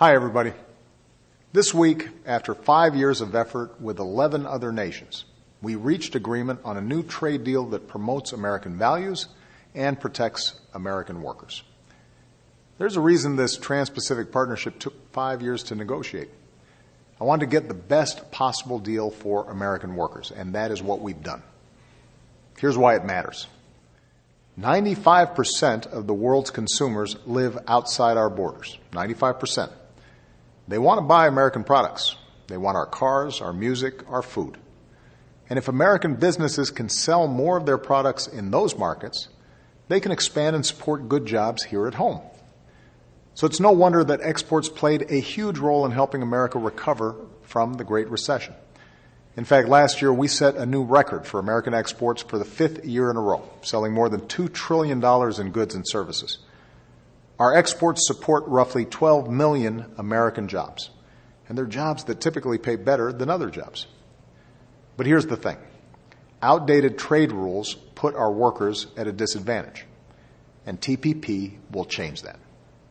Hi, everybody. This week, after five years of effort with 11 other nations, we reached agreement on a new trade deal that promotes American values and protects American workers. There's a reason this Trans Pacific Partnership took five years to negotiate. I wanted to get the best possible deal for American workers, and that is what we've done. Here's why it matters 95% of the world's consumers live outside our borders. 95%. They want to buy American products. They want our cars, our music, our food. And if American businesses can sell more of their products in those markets, they can expand and support good jobs here at home. So it's no wonder that exports played a huge role in helping America recover from the Great Recession. In fact, last year we set a new record for American exports for the fifth year in a row, selling more than $2 trillion in goods and services. Our exports support roughly 12 million American jobs, and they're jobs that typically pay better than other jobs. But here's the thing outdated trade rules put our workers at a disadvantage, and TPP will change that.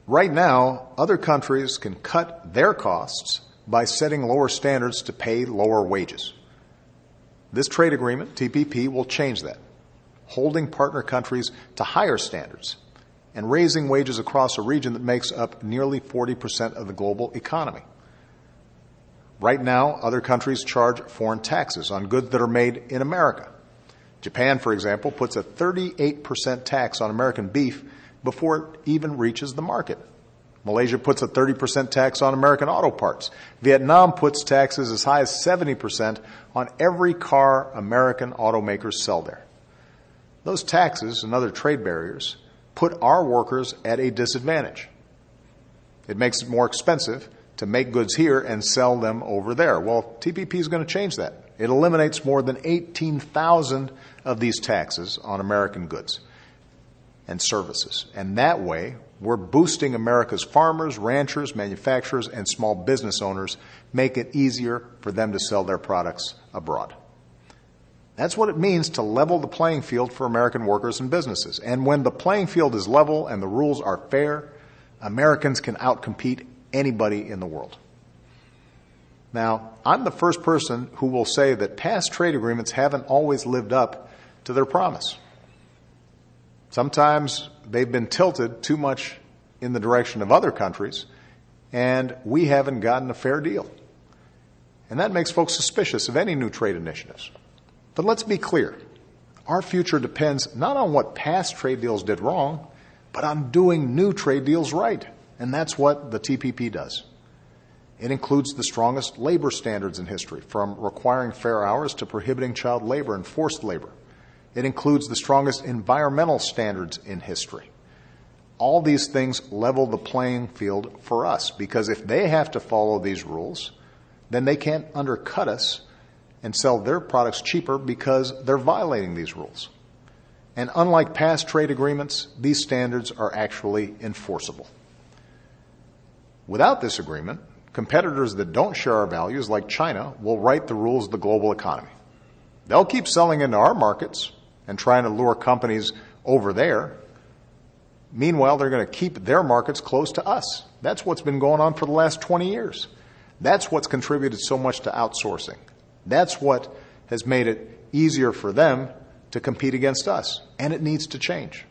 Right now, other countries can cut their costs by setting lower standards to pay lower wages. This trade agreement, TPP, will change that, holding partner countries to higher standards and raising wages across a region that makes up nearly 40% of the global economy. Right now, other countries charge foreign taxes on goods that are made in America. Japan, for example, puts a 38% tax on American beef before it even reaches the market. Malaysia puts a 30% tax on American auto parts. Vietnam puts taxes as high as 70% on every car American automakers sell there. Those taxes and other trade barriers put our workers at a disadvantage. It makes it more expensive to make goods here and sell them over there. Well, TPP is going to change that. It eliminates more than 18,000 of these taxes on American goods and services. And that way, we're boosting America's farmers, ranchers, manufacturers, and small business owners, make it easier for them to sell their products abroad. That's what it means to level the playing field for American workers and businesses. And when the playing field is level and the rules are fair, Americans can outcompete anybody in the world. Now, I'm the first person who will say that past trade agreements haven't always lived up to their promise. Sometimes they've been tilted too much in the direction of other countries, and we haven't gotten a fair deal. And that makes folks suspicious of any new trade initiatives. But let's be clear. Our future depends not on what past trade deals did wrong, but on doing new trade deals right. And that's what the TPP does. It includes the strongest labor standards in history, from requiring fair hours to prohibiting child labor and forced labor. It includes the strongest environmental standards in history. All these things level the playing field for us because if they have to follow these rules, then they can't undercut us and sell their products cheaper because they're violating these rules. And unlike past trade agreements, these standards are actually enforceable. Without this agreement, competitors that don't share our values, like China, will write the rules of the global economy. They'll keep selling into our markets and trying to lure companies over there. Meanwhile, they're going to keep their markets close to us. That's what's been going on for the last 20 years. That's what's contributed so much to outsourcing. That's what has made it easier for them to compete against us, and it needs to change.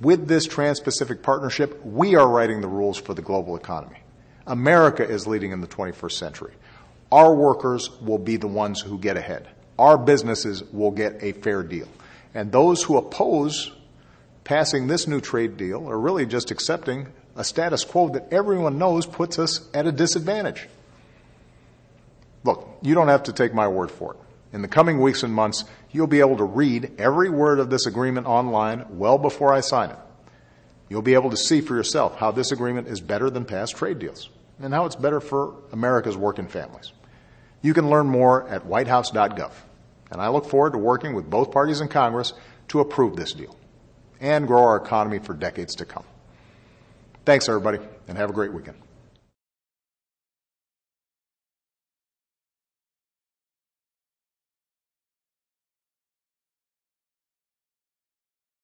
With this Trans Pacific Partnership, we are writing the rules for the global economy. America is leading in the 21st century. Our workers will be the ones who get ahead. Our businesses will get a fair deal. And those who oppose passing this new trade deal are really just accepting a status quo that everyone knows puts us at a disadvantage. Look, you don't have to take my word for it. In the coming weeks and months, you'll be able to read every word of this agreement online well before I sign it. You'll be able to see for yourself how this agreement is better than past trade deals and how it's better for America's working families. You can learn more at whitehouse.gov. And I look forward to working with both parties in Congress to approve this deal and grow our economy for decades to come. Thanks, everybody, and have a great weekend.